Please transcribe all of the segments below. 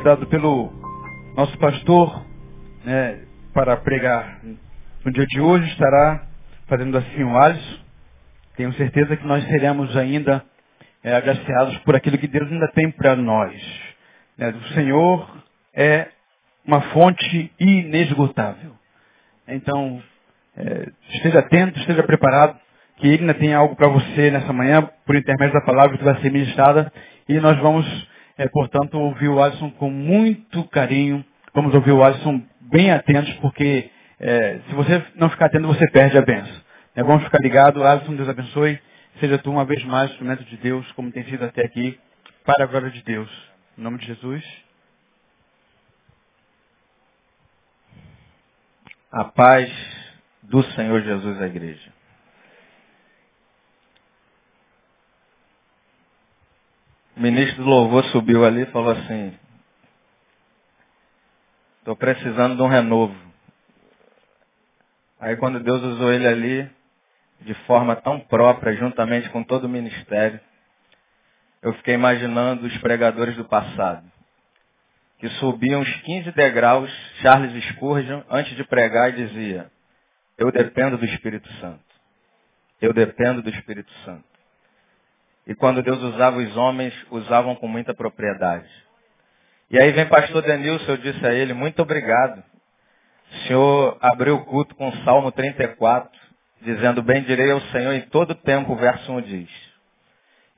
Convidado pelo nosso pastor né, para pregar no dia de hoje, estará fazendo assim o Alisson. Tenho certeza que nós seremos ainda é, agraciados por aquilo que Deus ainda tem para nós. Né? O Senhor é uma fonte inesgotável. Então, é, esteja atento, esteja preparado, que Ele ainda tem algo para você nessa manhã, por intermédio da palavra que vai ser ministrada. E nós vamos, é, portanto, ouvir o Alisson com muito carinho. Vamos ouvir o Alisson bem atentos, porque é, se você não ficar atento, você perde a benção. É, vamos ficar ligados. Alisson, Deus abençoe. Seja tu uma vez mais instrumento de Deus, como tem sido até aqui, para a glória de Deus. Em nome de Jesus. A paz do Senhor Jesus à igreja. O ministro do louvor subiu ali e falou assim, estou precisando de um renovo. Aí quando Deus usou ele ali, de forma tão própria, juntamente com todo o ministério, eu fiquei imaginando os pregadores do passado que subiam os 15 degraus, Charles Spurgeon, antes de pregar, e dizia, eu dependo do Espírito Santo. Eu dependo do Espírito Santo. E quando Deus usava os homens, usavam com muita propriedade. E aí vem pastor Denilson, eu disse a ele, muito obrigado. O senhor abriu o culto com o Salmo 34, dizendo, bem direi ao Senhor em todo tempo, o verso 1 diz.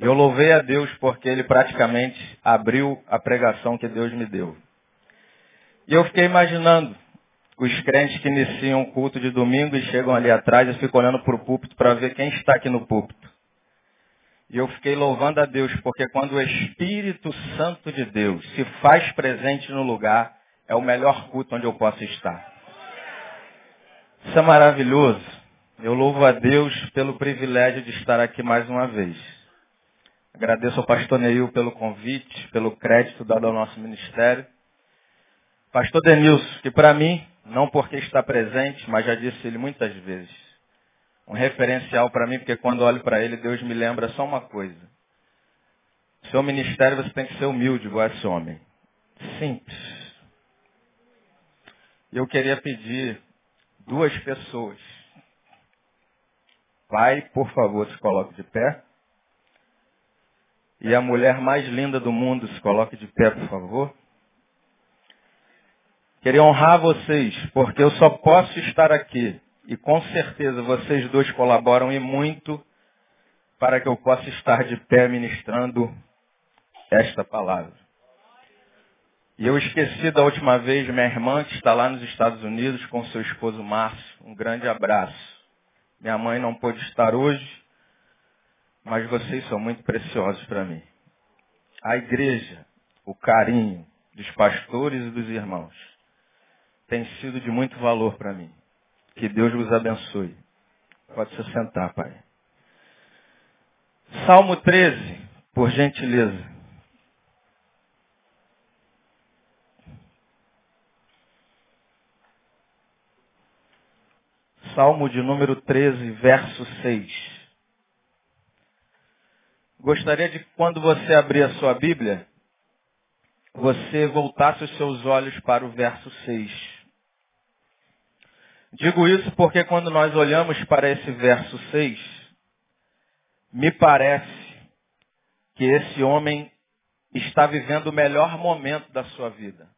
Eu louvei a Deus porque ele praticamente abriu a pregação que Deus me deu. E eu fiquei imaginando os crentes que iniciam o culto de domingo e chegam ali atrás e ficam olhando para o púlpito para ver quem está aqui no púlpito. E eu fiquei louvando a Deus, porque quando o Espírito Santo de Deus se faz presente no lugar, é o melhor culto onde eu posso estar. Isso é maravilhoso. Eu louvo a Deus pelo privilégio de estar aqui mais uma vez. Agradeço ao pastor Neil pelo convite, pelo crédito dado ao nosso ministério. Pastor Denilson, que para mim, não porque está presente, mas já disse ele muitas vezes, um referencial para mim, porque quando olho para ele, Deus me lembra só uma coisa. Seu ministério você tem que ser humilde, igual esse homem. Simples. Eu queria pedir duas pessoas. Pai, por favor, se coloque de pé. E a mulher mais linda do mundo, se coloque de pé, por favor. Queria honrar vocês, porque eu só posso estar aqui. E com certeza vocês dois colaboram e muito para que eu possa estar de pé ministrando esta palavra. E eu esqueci da última vez minha irmã que está lá nos Estados Unidos com seu esposo Márcio. Um grande abraço. Minha mãe não pôde estar hoje, mas vocês são muito preciosos para mim. A igreja, o carinho dos pastores e dos irmãos, tem sido de muito valor para mim. Que Deus vos abençoe. Pode se sentar, Pai. Salmo 13, por gentileza. Salmo de número 13, verso 6. Gostaria de quando você abrir a sua Bíblia, você voltasse os seus olhos para o verso 6. Digo isso porque quando nós olhamos para esse verso 6, me parece que esse homem está vivendo o melhor momento da sua vida.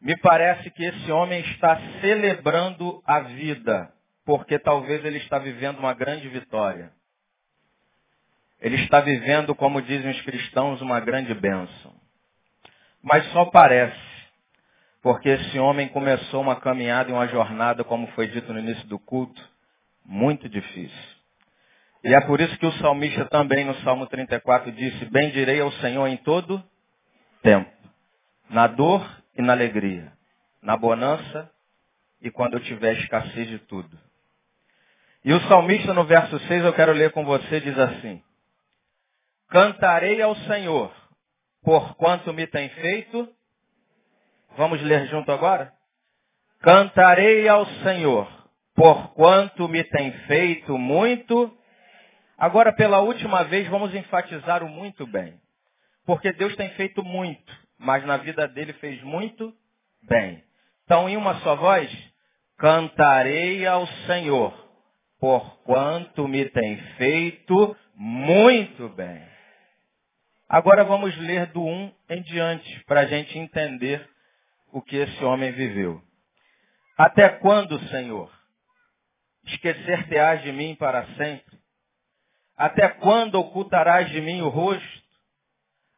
Me parece que esse homem está celebrando a vida, porque talvez ele está vivendo uma grande vitória. Ele está vivendo, como dizem os cristãos, uma grande bênção. Mas só parece, porque esse homem começou uma caminhada e uma jornada, como foi dito no início do culto, muito difícil. E é por isso que o salmista também no Salmo 34 disse, bendirei ao Senhor em todo tempo, na dor e na alegria, na bonança e quando eu tiver escassez de tudo. E o salmista no verso 6, eu quero ler com você, diz assim, Cantarei ao Senhor, por quanto me tem feito. Vamos ler junto agora? Cantarei ao Senhor, porquanto me tem feito muito. Agora, pela última vez, vamos enfatizar o muito bem. Porque Deus tem feito muito, mas na vida dele fez muito bem. Então, em uma só voz, cantarei ao Senhor, porquanto me tem feito muito bem. Agora vamos ler do 1 em diante, para a gente entender o que esse homem viveu. Até quando, Senhor? Esquecer-te-ás de mim para sempre? Até quando ocultarás de mim o rosto?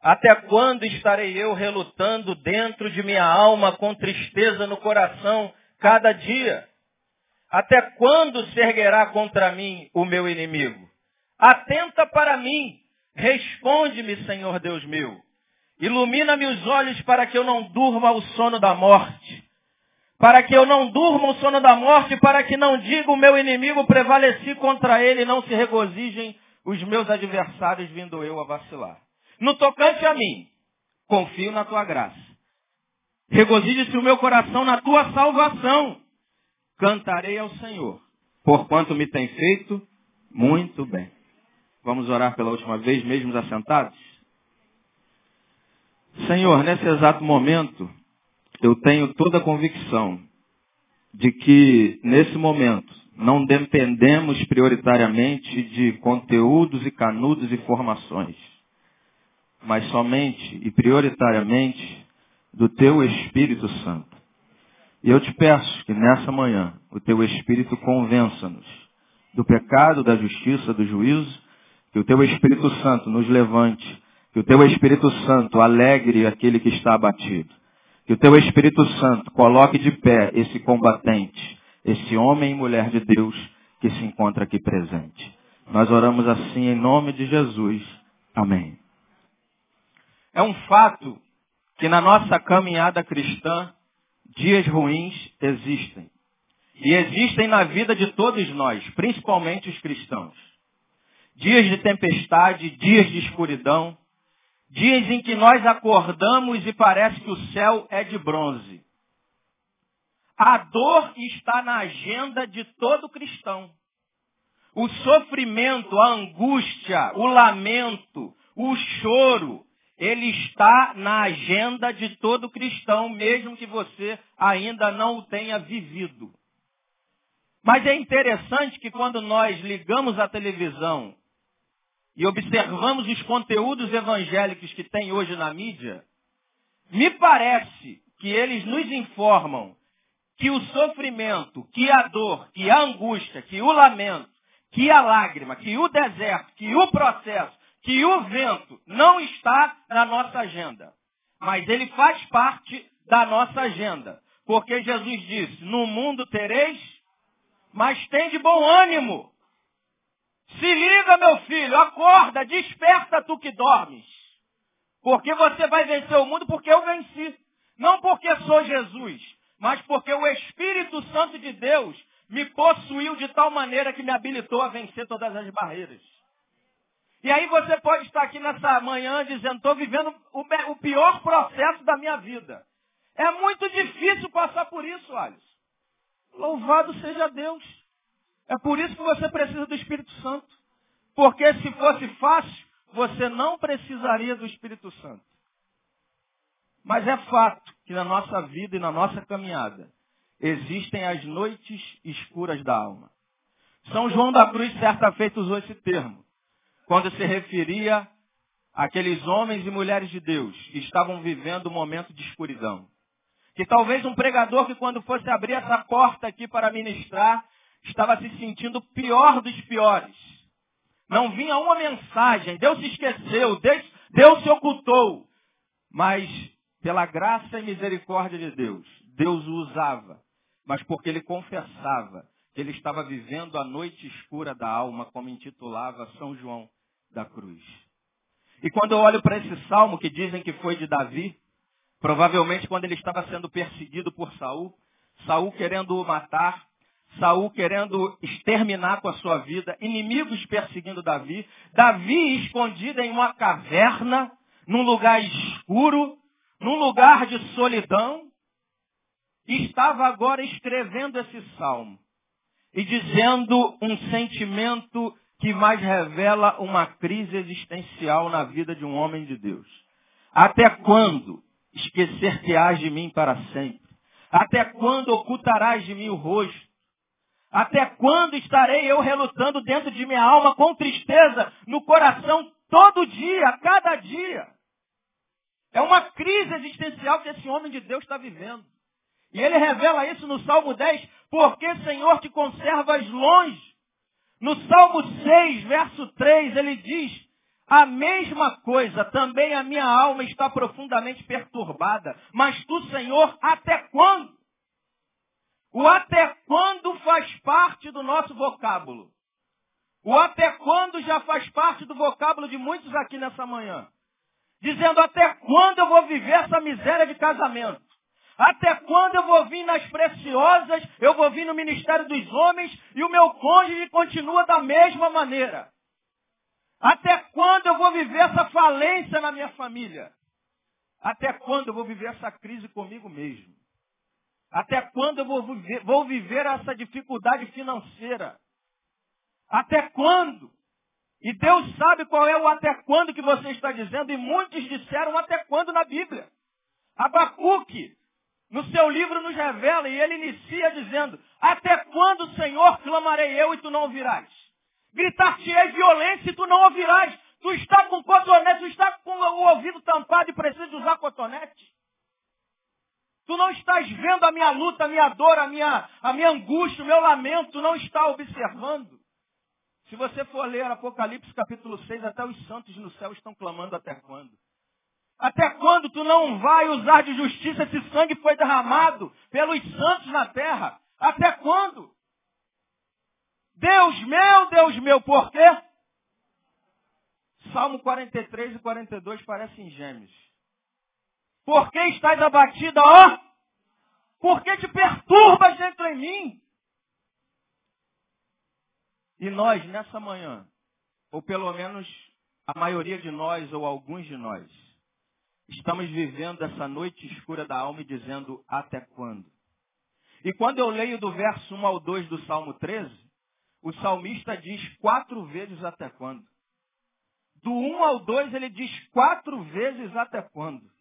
Até quando estarei eu relutando dentro de minha alma com tristeza no coração cada dia? Até quando se erguerá contra mim o meu inimigo? Atenta para mim, responde-me, Senhor Deus meu. Ilumina-me os olhos para que eu não durma o sono da morte para que eu não durma o sono da morte, para que não diga o meu inimigo prevaleci contra ele e não se regozijem os meus adversários vindo eu a vacilar. No tocante a mim, confio na tua graça. Regozije-se o meu coração na tua salvação. Cantarei ao Senhor, porquanto me tem feito muito bem. Vamos orar pela última vez, mesmo assentados? Senhor, nesse exato momento, eu tenho toda a convicção de que, nesse momento, não dependemos prioritariamente de conteúdos e canudos e formações, mas somente e prioritariamente do Teu Espírito Santo. E eu te peço que nessa manhã o Teu Espírito convença-nos do pecado, da justiça, do juízo, que o Teu Espírito Santo nos levante, que o Teu Espírito Santo alegre aquele que está abatido que o teu Espírito Santo coloque de pé esse combatente, esse homem e mulher de Deus que se encontra aqui presente. Nós oramos assim em nome de Jesus. Amém. É um fato que na nossa caminhada cristã, dias ruins existem. E existem na vida de todos nós, principalmente os cristãos. Dias de tempestade, dias de escuridão, Dias em que nós acordamos e parece que o céu é de bronze. A dor está na agenda de todo cristão. O sofrimento, a angústia, o lamento, o choro, ele está na agenda de todo cristão, mesmo que você ainda não o tenha vivido. Mas é interessante que quando nós ligamos a televisão e observamos os conteúdos evangélicos que tem hoje na mídia, me parece que eles nos informam que o sofrimento, que a dor, que a angústia, que o lamento, que a lágrima, que o deserto, que o processo, que o vento não está na nossa agenda. Mas ele faz parte da nossa agenda. Porque Jesus disse, no mundo tereis, mas tem de bom ânimo. Se liga, meu filho, acorda, desperta tu que dormes. Porque você vai vencer o mundo porque eu venci. Não porque sou Jesus, mas porque o Espírito Santo de Deus me possuiu de tal maneira que me habilitou a vencer todas as barreiras. E aí você pode estar aqui nessa manhã dizendo, estou vivendo o, pior processo da minha vida. É muito difícil passar por isso, Alisson. Louvado seja Deus. É por isso que você precisa do Espírito Santo. Porque se fosse fácil, você não precisaria do Espírito Santo. Mas é fato que na nossa vida e na nossa caminhada existem as noites escuras da alma. São João da Cruz certa feita usou esse termo, quando se referia àqueles homens e mulheres de Deus que estavam vivendo um momento de escuridão. Que talvez um pregador que quando fosse abrir essa porta aqui para ministrar, estava se sentindo pior dos piores. Não vinha uma mensagem, Deus se esqueceu, Deus, Deus se ocultou. Mas, pela graça e misericórdia de Deus, Deus o usava. Mas porque ele confessava que ele estava vivendo a noite escura da alma, como intitulava São João da Cruz. E quando eu olho para esse salmo que dizem que foi de Davi, provavelmente quando ele estava sendo perseguido por Saul, Saul querendo o matar, Saul querendo exterminar com a sua vida, inimigos perseguindo Davi, Davi escondido em uma caverna, num lugar escuro, num lugar de solidão, estava agora escrevendo esse salmo. e dizendo um sentimento que mais revela uma crise existencial na vida de um homem de Deus. Até quando esquecer-te-ás de mim para sempre? Até quando ocultarás de mim o rosto? Até quando estarei eu relutando dentro de minha alma com tristeza no coração todo dia, cada dia? É uma crise existencial que esse homem de Deus está vivendo. E ele revela isso no Salmo 10, porque Senhor te conservas longe. No Salmo 6, verso 3, ele diz, a mesma coisa, também a minha alma está profundamente perturbada. Mas tu, Senhor, até quando? O até quando faz parte do nosso vocábulo. O até quando já faz parte do vocábulo de muitos aqui nessa manhã. Dizendo até quando eu vou viver essa miséria de casamento? Até quando eu vou vir nas preciosas, eu vou vir no ministério dos homens e o meu cônjuge continua da mesma maneira? Até quando eu vou viver essa falência na minha família? Até quando eu vou viver essa crise comigo mesmo? Até quando eu vou viver, vou viver essa dificuldade financeira? Até quando? E Deus sabe qual é o até quando que você está dizendo, e muitos disseram até quando na Bíblia. Abacuque, no seu livro, nos revela, e ele inicia dizendo, até quando, Senhor, clamarei eu e tu não ouvirás? Gritar-te-ei violência e tu não ouvirás. Tu está com cotonete, tu está com o ouvido tampado e precisa usar cotonete. Tu não estás vendo a minha luta, a minha dor, a minha, a minha angústia, o meu lamento, tu não está observando. Se você for ler Apocalipse capítulo 6, até os santos no céu estão clamando até quando? Até quando tu não vai usar de justiça esse sangue que foi derramado pelos santos na terra? Até quando? Deus meu, Deus meu, por quê? Salmo 43 e 42 parecem gêmeos. Por que estás abatida, ó? Por que te perturbas dentro em mim? E nós, nessa manhã, ou pelo menos a maioria de nós, ou alguns de nós, estamos vivendo essa noite escura da alma e dizendo até quando? E quando eu leio do verso 1 ao 2 do Salmo 13, o salmista diz quatro vezes até quando. Do 1 ao 2 ele diz quatro vezes até quando.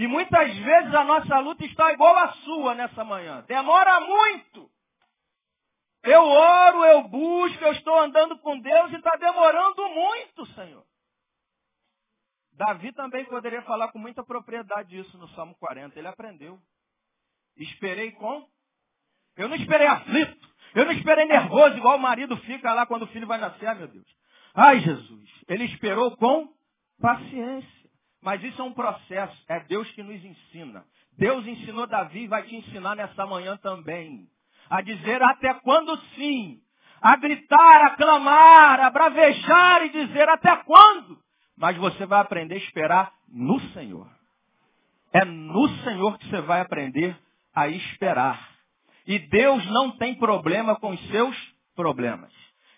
E muitas vezes a nossa luta está igual à sua nessa manhã. Demora muito. Eu oro, eu busco, eu estou andando com Deus e está demorando muito, Senhor. Davi também poderia falar com muita propriedade isso no Salmo 40. Ele aprendeu. Esperei com. Eu não esperei aflito. Eu não esperei nervoso, igual o marido fica lá quando o filho vai nascer, ah, meu Deus. Ai, Jesus. Ele esperou com paciência. Mas isso é um processo, é Deus que nos ensina. Deus ensinou Davi e vai te ensinar nessa manhã também. A dizer até quando sim. A gritar, a clamar, a bravejar e dizer até quando. Mas você vai aprender a esperar no Senhor. É no Senhor que você vai aprender a esperar. E Deus não tem problema com os seus problemas.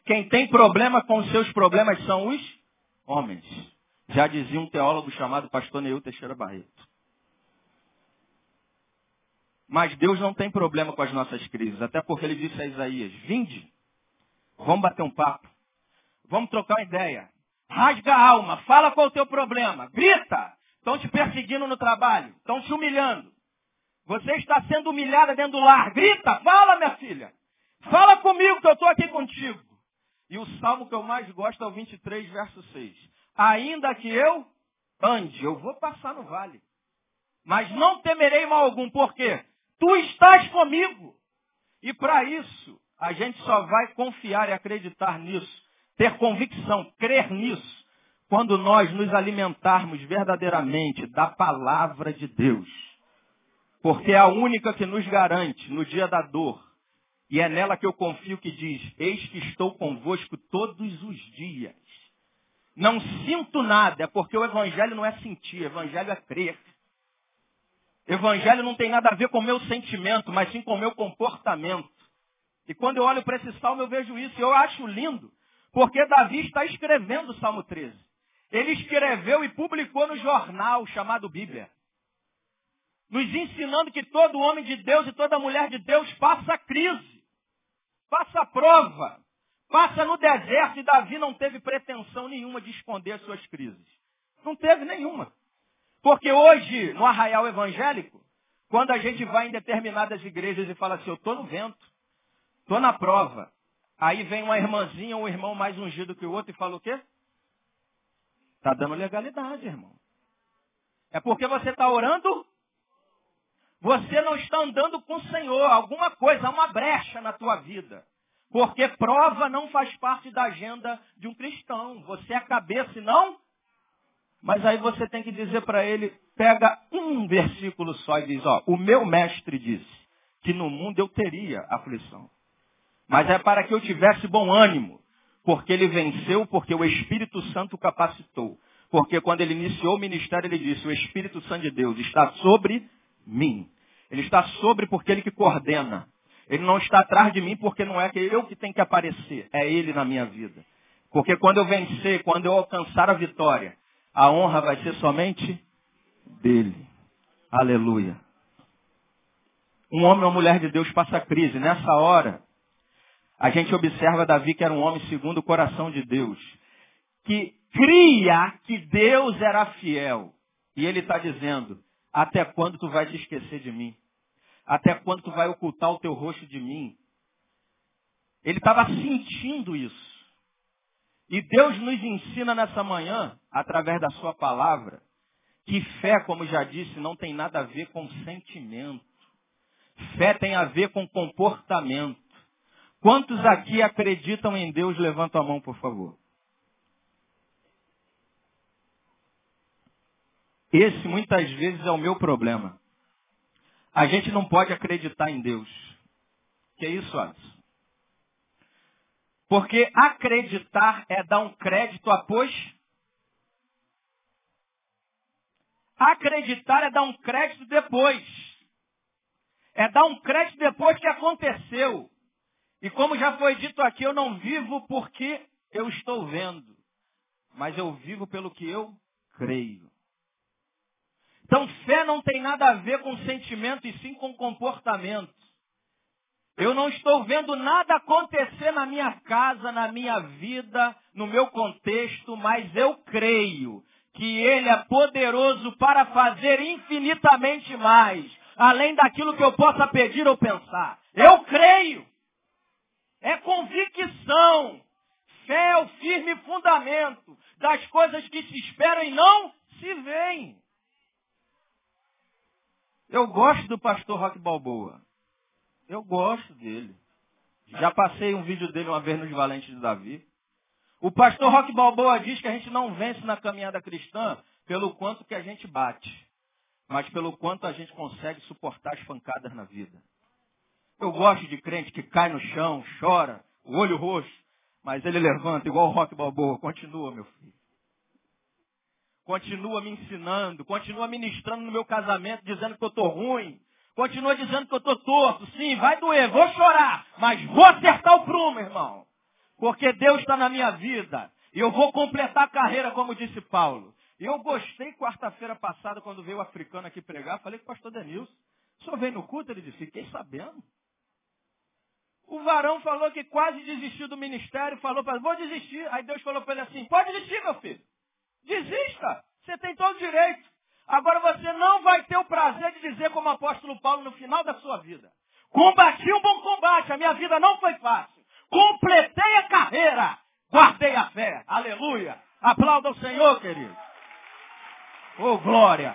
Quem tem problema com os seus problemas são os homens. Já dizia um teólogo chamado pastor Neil Teixeira Barreto. Mas Deus não tem problema com as nossas crises, até porque ele disse a Isaías, vinde, vamos bater um papo, vamos trocar uma ideia, rasga a alma, fala qual é o teu problema, grita, estão te perseguindo no trabalho, estão te humilhando, você está sendo humilhada dentro do lar, grita, fala minha filha, fala comigo que eu estou aqui contigo. E o salmo que eu mais gosto é o 23, verso 6 ainda que eu ande, eu vou passar no vale. Mas não temerei mal algum, porque tu estás comigo. E para isso, a gente só vai confiar e acreditar nisso, ter convicção, crer nisso, quando nós nos alimentarmos verdadeiramente da palavra de Deus. Porque é a única que nos garante no dia da dor. E é nela que eu confio que diz: Eis que estou convosco todos os dias não sinto nada, é porque o evangelho não é sentir, o evangelho é crer. Evangelho não tem nada a ver com o meu sentimento, mas sim com o meu comportamento. E quando eu olho para esse salmo, eu vejo isso. E eu acho lindo, porque Davi está escrevendo o Salmo 13. Ele escreveu e publicou no jornal chamado Bíblia. Nos ensinando que todo homem de Deus e toda mulher de Deus passa crise. passa prova, passa no deserto e Davi não teve pretensão nenhuma de esconder as suas crises. Não teve nenhuma. Porque hoje, no arraial evangélico, quando a gente vai em determinadas igrejas e fala assim, eu estou no vento, estou na prova, aí vem uma irmãzinha ou um irmão mais ungido que o outro e fala o quê? Está dando legalidade, irmão. É porque você está orando, você não está andando com o Senhor. Alguma coisa, uma brecha na tua vida. Porque prova não faz parte da agenda de um cristão. Você é cabeça e não. Mas aí você tem que dizer para ele, pega um versículo só e diz, ó, o meu mestre disse que no mundo eu teria aflição. Mas é para que eu tivesse bom ânimo, porque ele venceu, porque o Espírito Santo capacitou. Porque quando ele iniciou o ministério, ele disse, o Espírito Santo de Deus está sobre mim. Ele está sobre porque ele que coordena. Ele não está atrás de mim porque não é que eu que tenho que aparecer, é ele na minha vida. Porque quando eu vencer, quando eu alcançar a vitória, a honra vai ser somente dele. Aleluia. Um homem ou mulher de Deus passa crise. Nessa hora, a gente observa Davi que era um homem segundo o coração de Deus. Que cria que Deus era fiel. E ele está dizendo, até quando tu vai te esquecer de mim? Até quando tu vai ocultar o teu rosto de mim? Ele estava sentindo isso. E Deus nos ensina nessa manhã, através da sua palavra, que fé, como já disse, não tem nada a ver com sentimento. Fé tem a ver com comportamento. Quantos aqui acreditam em Deus? Levanta a mão, por favor. Esse muitas vezes é o meu problema. A gente não pode acreditar em Deus. Que é isso, Alisson? Porque acreditar é dar um crédito após. Acreditar é dar um crédito depois. É dar um crédito depois que aconteceu. E como já foi dito aqui, eu não vivo porque eu estou vendo, mas eu vivo pelo que eu creio. Então, fé não tem nada a ver com sentimento e sim com comportamento. Eu não estou vendo nada acontecer na minha casa, na minha vida, no meu contexto, mas eu creio que Ele é poderoso para fazer infinitamente mais, além daquilo que eu possa pedir ou pensar. Eu creio. É convicção. Fé é o firme fundamento das coisas que se esperam e não se veem. Eu gosto do pastor Rock Balboa. Eu gosto dele. Já passei um vídeo dele uma vez nos Valentes de Davi. O pastor Rock Balboa diz que a gente não vence na caminhada cristã pelo quanto que a gente bate, mas pelo quanto a gente consegue suportar as pancadas na vida. Eu gosto de crente que cai no chão, chora, o olho roxo, mas ele levanta igual o Rock Balboa. Continua, meu filho continua me ensinando, continua ministrando no meu casamento, dizendo que eu estou ruim, continua dizendo que eu estou torto. Sim, vai doer, vou chorar, mas vou acertar o prumo, irmão. Porque Deus está na minha vida. E eu vou completar a carreira, como disse Paulo. Eu gostei quarta-feira passada, quando veio o africano aqui pregar, falei com o pastor Denilson. O senhor veio no culto? Ele disse, fiquei sabendo. O varão falou que quase desistiu do ministério, falou para vou desistir. Aí Deus falou para ele assim, pode desistir, meu filho. Desista. Você tem todo o direito. Agora você não vai ter o prazer de dizer como o apóstolo Paulo no final da sua vida. Combati um bom combate, a minha vida não foi fácil. Completei a carreira, guardei a fé. Aleluia. Aplauda o Senhor, querido. Oh, glória.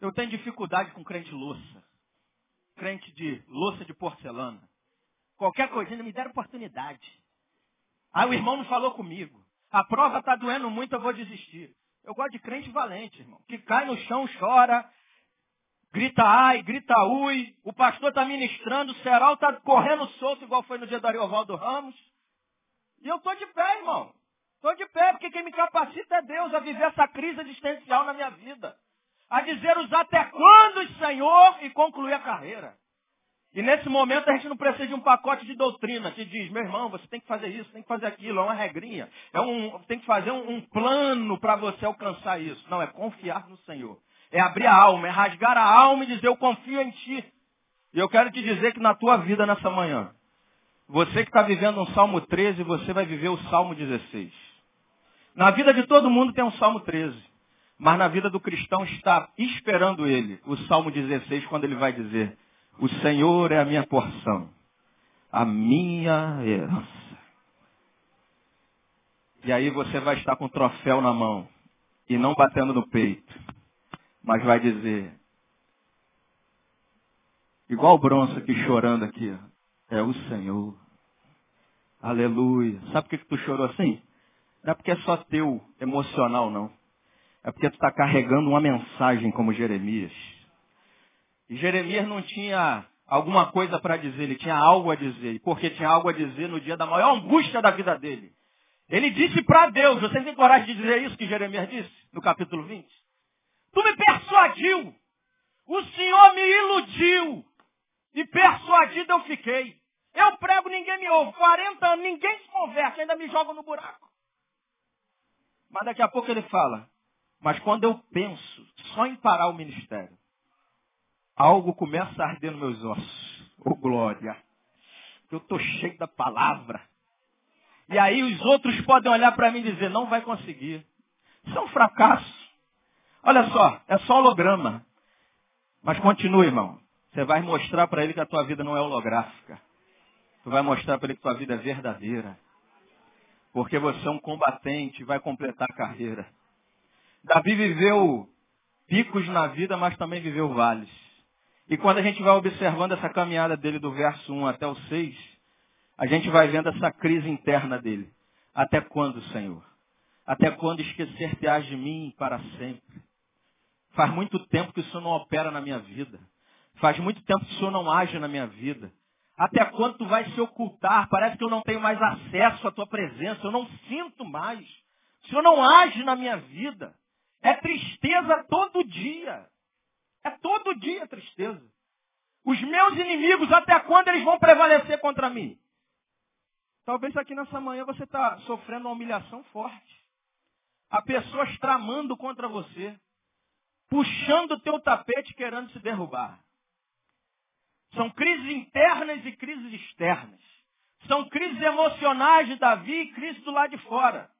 Eu tenho dificuldade com crente louça. Crente de louça de porcelana. Qualquer coisinha, me deram oportunidade. Aí o irmão não falou comigo. A prova está doendo muito, eu vou desistir. Eu gosto de crente valente, irmão. Que cai no chão, chora, grita ai, grita ui. O pastor está ministrando, o ceral está correndo solto, igual foi no dia do Ariovaldo Ramos. E eu estou de pé, irmão. Estou de pé, porque quem me capacita é Deus a viver essa crise existencial na minha vida. A dizer os até quando, Senhor, e concluir a carreira. E nesse momento a gente não precisa de um pacote de doutrina que diz, meu irmão, você tem que fazer isso, tem que fazer aquilo, é uma regrinha. É um, tem que fazer um, um plano para você alcançar isso. Não, é confiar no Senhor. É abrir a alma, é rasgar a alma e dizer, eu confio em ti. E eu quero te dizer que na tua vida nessa manhã, você que está vivendo um Salmo 13, você vai viver o Salmo 16. Na vida de todo mundo tem um Salmo 13. Mas na vida do cristão está esperando ele, o Salmo 16, quando ele vai dizer, o Senhor é a minha porção, a minha herança. E aí você vai estar com o troféu na mão e não batendo no peito, mas vai dizer, igual o bronze aqui chorando aqui, é o Senhor. Aleluia. Sabe por que, que tu chorou assim? Não é porque é só teu emocional, não. É porque tu está carregando uma mensagem como Jeremias. E Jeremias não tinha alguma coisa para dizer, ele tinha algo a dizer. E porque tinha algo a dizer no dia da maior angústia da vida dele. Ele disse para Deus, você tem coragem de dizer isso que Jeremias disse no capítulo 20? Tu me persuadiu, o Senhor me iludiu, e persuadido eu fiquei. Eu prego, ninguém me ouve. 40 anos, ninguém se converte, ainda me jogam no buraco. Mas daqui a pouco ele fala, mas quando eu penso só em parar o ministério, algo começa a arder nos meus ossos. Ô oh, glória! Eu estou cheio da palavra. E aí os outros podem olhar para mim e dizer, não vai conseguir. Isso é um fracasso. Olha só, é só holograma. Mas continue, irmão. Você vai mostrar para ele que a tua vida não é holográfica. Tu vai mostrar para ele que a tua vida é verdadeira. Porque você é um combatente vai completar a carreira. Davi viveu picos na vida, mas também viveu vales. E quando a gente vai observando essa caminhada dele do verso 1 até o 6, a gente vai vendo essa crise interna dele. Até quando, Senhor? Até quando esquecer-te-ás de mim para sempre? Faz muito tempo que o Senhor não opera na minha vida. Faz muito tempo que o Senhor não age na minha vida. Até quando tu vai se ocultar? Parece que eu não tenho mais acesso à tua presença. Eu não sinto mais. O Senhor não age na minha vida. É tristeza todo dia. É todo dia tristeza. Os meus inimigos, até quando eles vão prevalecer contra mim? Talvez aqui nessa manhã você está sofrendo uma humilhação forte. Há pessoas tramando contra você, puxando o teu tapete querendo se derrubar. São crises internas e crises externas. São crises emocionais de Davi e crises do lado de fora.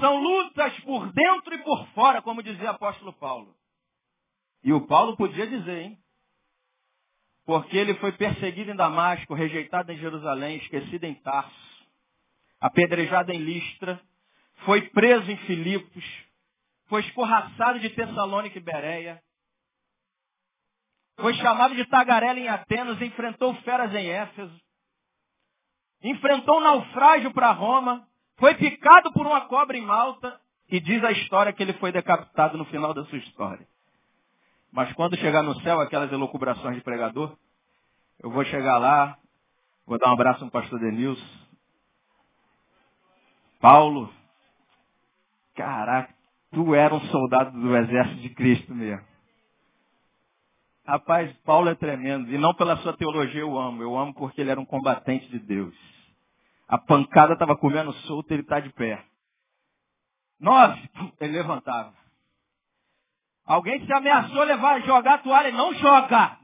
São lutas por dentro e por fora, como dizia o apóstolo Paulo. E o Paulo podia dizer, hein? Porque ele foi perseguido em Damasco, rejeitado em Jerusalém, esquecido em Tarso, apedrejado em Listra, foi preso em Filipos, foi escorraçado de Tessalônica e Bereia, foi chamado de tagarela em Atenas, enfrentou feras em Éfeso, enfrentou um naufrágio para Roma, foi picado por uma cobra em Malta, e diz a história que ele foi decapitado no final da sua história. Mas quando chegar no céu, aquelas elucubrações de pregador, eu vou chegar lá, vou dar um abraço no pastor Denilson. Paulo, caraca, tu era um soldado do exército de Cristo mesmo. Rapaz, Paulo é tremendo. E não pela sua teologia eu amo. Eu amo porque ele era um combatente de Deus. A pancada estava comendo solto, ele está de pé. Nove, ele levantava. Alguém se ameaçou levar, jogar a toalha, não joga.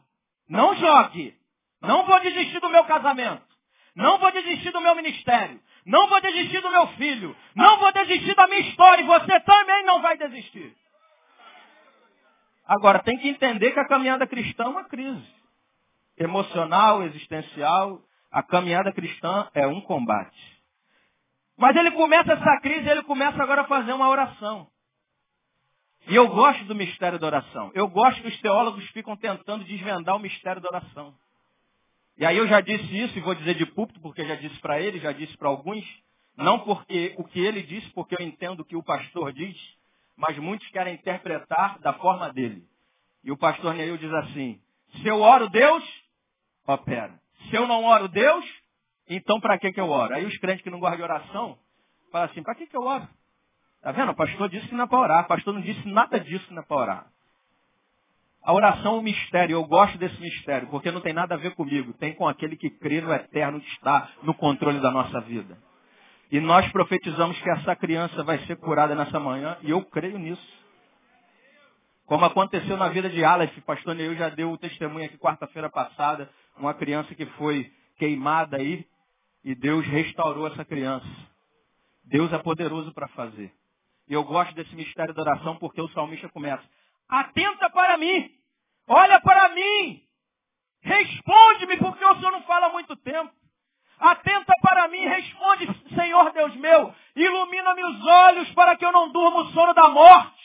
Não jogue. Não vou desistir do meu casamento. Não vou desistir do meu ministério. Não vou desistir do meu filho. Não vou desistir da minha história. E você também não vai desistir. Agora, tem que entender que a caminhada cristã é uma crise. Emocional, existencial. A caminhada cristã é um combate. Mas ele começa essa crise, ele começa agora a fazer uma oração. E eu gosto do mistério da oração. Eu gosto que os teólogos ficam tentando desvendar o mistério da oração. E aí eu já disse isso e vou dizer de púlpito, porque já disse para ele, já disse para alguns. Não porque o que ele disse, porque eu entendo o que o pastor diz, mas muitos querem interpretar da forma dele. E o pastor Neil diz assim, se eu oro Deus, opera. Se eu não oro Deus, então para que, que eu oro? Aí os crentes que não gostam de oração, falam assim, para que, que eu oro? Tá vendo? O pastor disse que não é para orar. O pastor não disse nada disso que não é para orar. A oração é um mistério. Eu gosto desse mistério, porque não tem nada a ver comigo. Tem com aquele que crê no eterno, que está no controle da nossa vida. E nós profetizamos que essa criança vai ser curada nessa manhã, e eu creio nisso. Como aconteceu na vida de Aleph, pastor Neil já deu o testemunho aqui quarta-feira passada, uma criança que foi queimada aí, e Deus restaurou essa criança. Deus é poderoso para fazer. E eu gosto desse mistério da oração porque o salmista começa: Atenta para mim, olha para mim, responde-me, porque o Senhor não fala há muito tempo. Atenta para mim, responde, Senhor Deus meu, ilumina-me os olhos para que eu não durma o sono da morte.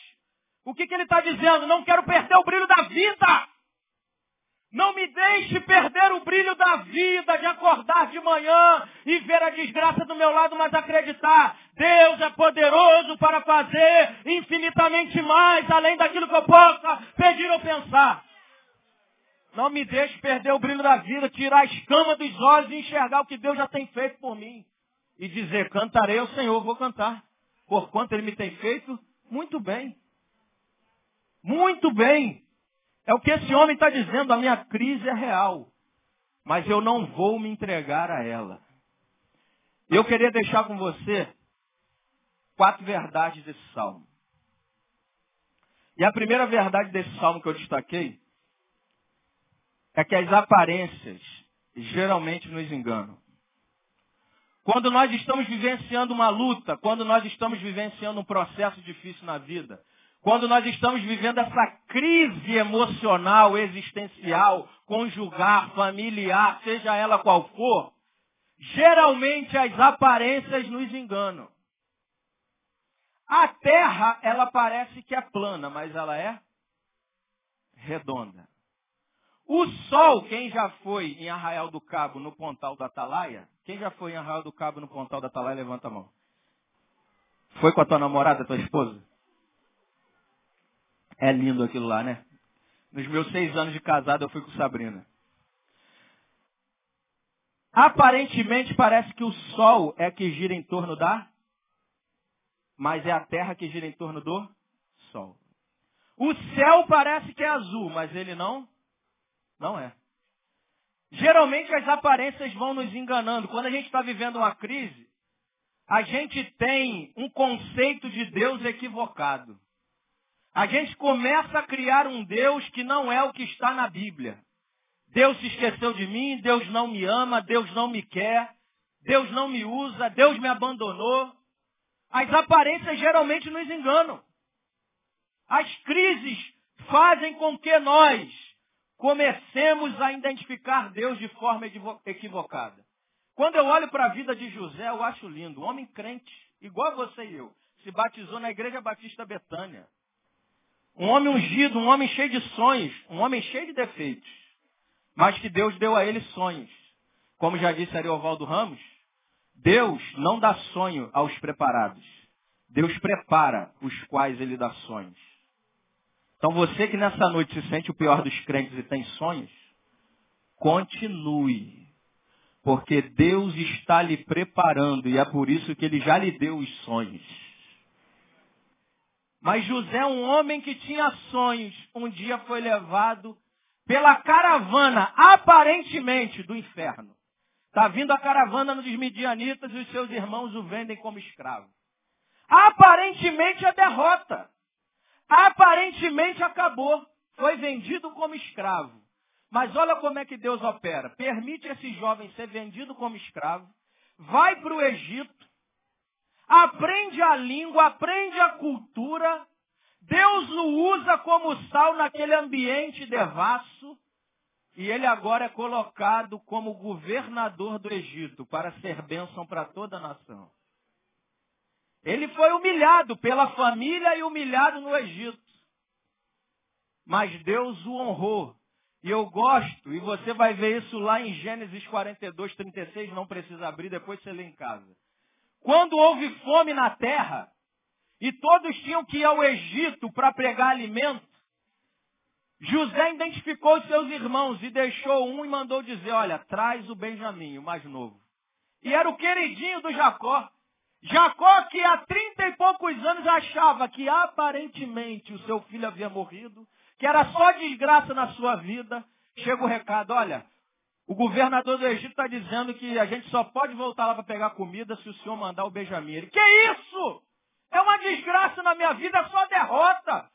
O que, que ele está dizendo? Não quero perder o brilho da vida. Não me deixe perder o brilho da vida, de acordar de manhã e ver a desgraça do meu lado, mas acreditar. Deus é poderoso para fazer infinitamente mais, além daquilo que eu possa pedir ou pensar. Não me deixe perder o brilho da vida, tirar a escama dos olhos e enxergar o que Deus já tem feito por mim. E dizer, cantarei ao Senhor, vou cantar. Por quanto Ele me tem feito, muito bem. Muito bem. É o que esse homem está dizendo, a minha crise é real. Mas eu não vou me entregar a ela. Eu queria deixar com você quatro verdades desse salmo. E a primeira verdade desse salmo que eu destaquei é que as aparências geralmente nos enganam. Quando nós estamos vivenciando uma luta, quando nós estamos vivenciando um processo difícil na vida, quando nós estamos vivendo essa crise emocional, existencial, conjugar, familiar, seja ela qual for, geralmente as aparências nos enganam. A terra, ela parece que é plana, mas ela é redonda. O sol, quem já foi em Arraial do Cabo, no Pontal da Atalaia? Quem já foi em Arraial do Cabo, no Pontal da Atalaia, levanta a mão. Foi com a tua namorada, tua esposa? É lindo aquilo lá, né? Nos meus seis anos de casado eu fui com Sabrina. Aparentemente parece que o Sol é que gira em torno da, mas é a Terra que gira em torno do Sol. O céu parece que é azul, mas ele não, não é. Geralmente as aparências vão nos enganando. Quando a gente está vivendo uma crise, a gente tem um conceito de Deus equivocado a gente começa a criar um Deus que não é o que está na Bíblia. Deus se esqueceu de mim, Deus não me ama, Deus não me quer, Deus não me usa, Deus me abandonou. As aparências geralmente nos enganam. As crises fazem com que nós comecemos a identificar Deus de forma equivocada. Quando eu olho para a vida de José, eu acho lindo. Homem crente, igual você e eu. Se batizou na Igreja Batista Betânia. Um homem ungido, um homem cheio de sonhos, um homem cheio de defeitos. Mas que Deus deu a ele sonhos. Como já disse Ariovaldo Ramos, Deus não dá sonho aos preparados. Deus prepara os quais ele dá sonhos. Então você que nessa noite se sente o pior dos crentes e tem sonhos, continue. Porque Deus está lhe preparando e é por isso que ele já lhe deu os sonhos. Mas José, um homem que tinha sonhos, um dia foi levado pela caravana, aparentemente, do inferno. Está vindo a caravana dos midianitas e os seus irmãos o vendem como escravo. Aparentemente a derrota. Aparentemente acabou. Foi vendido como escravo. Mas olha como é que Deus opera. Permite esse jovem ser vendido como escravo. Vai para o Egito aprende a língua, aprende a cultura. Deus o usa como sal naquele ambiente devasso. E ele agora é colocado como governador do Egito para ser bênção para toda a nação. Ele foi humilhado pela família e humilhado no Egito. Mas Deus o honrou. E eu gosto, e você vai ver isso lá em Gênesis 42, 36, não precisa abrir, depois você lê em casa. Quando houve fome na terra e todos tinham que ir ao Egito para pregar alimento, José identificou os seus irmãos e deixou um e mandou dizer, olha, traz o Benjamim, o mais novo. E era o queridinho do Jacó. Jacó que há trinta e poucos anos achava que aparentemente o seu filho havia morrido, que era só desgraça na sua vida. Chega o recado, olha, o governador do Egito está dizendo que a gente só pode voltar lá para pegar comida se o senhor mandar o Benjamim. Ele, que isso? É uma desgraça na minha vida, é só derrota.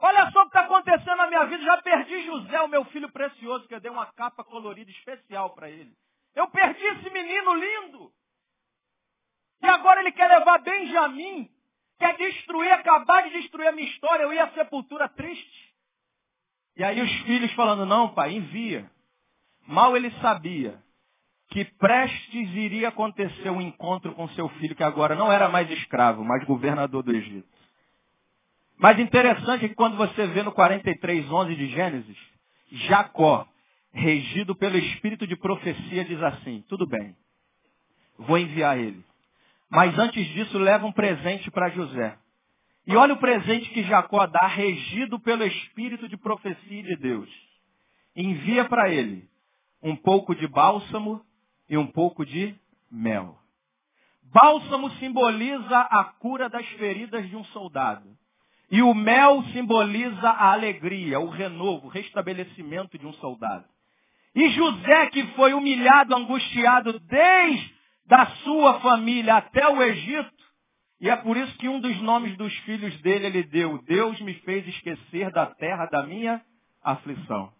Olha só o que está acontecendo na minha vida. Já perdi José, o meu filho precioso, que eu dei uma capa colorida especial para ele. Eu perdi esse menino lindo. E agora ele quer levar Benjamim, quer destruir, acabar de destruir a minha história. Eu ia à sepultura triste. E aí os filhos falando, não pai, envia. Mal ele sabia que prestes iria acontecer um encontro com seu filho, que agora não era mais escravo, mas governador do Egito. Mas interessante é que quando você vê no 43, 11 de Gênesis, Jacó, regido pelo espírito de profecia, diz assim, tudo bem, vou enviar ele. Mas antes disso, leva um presente para José. E olha o presente que Jacó dá, regido pelo espírito de profecia de Deus. Envia para ele um pouco de bálsamo e um pouco de mel. Bálsamo simboliza a cura das feridas de um soldado. E o mel simboliza a alegria, o renovo, o restabelecimento de um soldado. E José, que foi humilhado, angustiado desde a sua família até o Egito, e é por isso que um dos nomes dos filhos dele ele deu, Deus me fez esquecer da terra da minha aflição.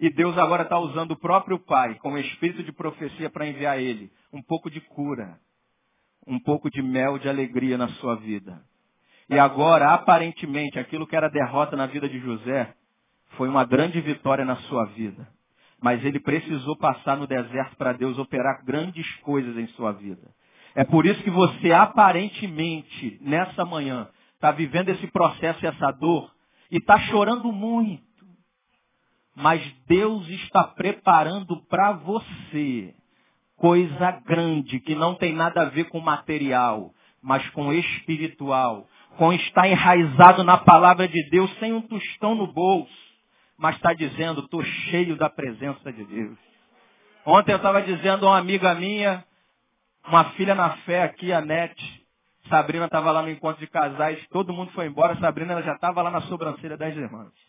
E Deus agora está usando o próprio Pai, com o espírito de profecia, para enviar ele um pouco de cura, um pouco de mel de alegria na sua vida. E agora, aparentemente, aquilo que era derrota na vida de José, foi uma grande vitória na sua vida. Mas ele precisou passar no deserto para Deus operar grandes coisas em sua vida. É por isso que você, aparentemente, nessa manhã, está vivendo esse processo e essa dor, e está chorando muito mas Deus está preparando para você coisa grande que não tem nada a ver com material, mas com espiritual, com estar enraizado na palavra de Deus sem um tostão no bolso, mas está dizendo, estou cheio da presença de Deus. Ontem eu estava dizendo a uma amiga minha, uma filha na fé aqui, a Nete, Sabrina estava lá no encontro de casais, todo mundo foi embora, Sabrina já estava lá na sobrancelha das irmãs.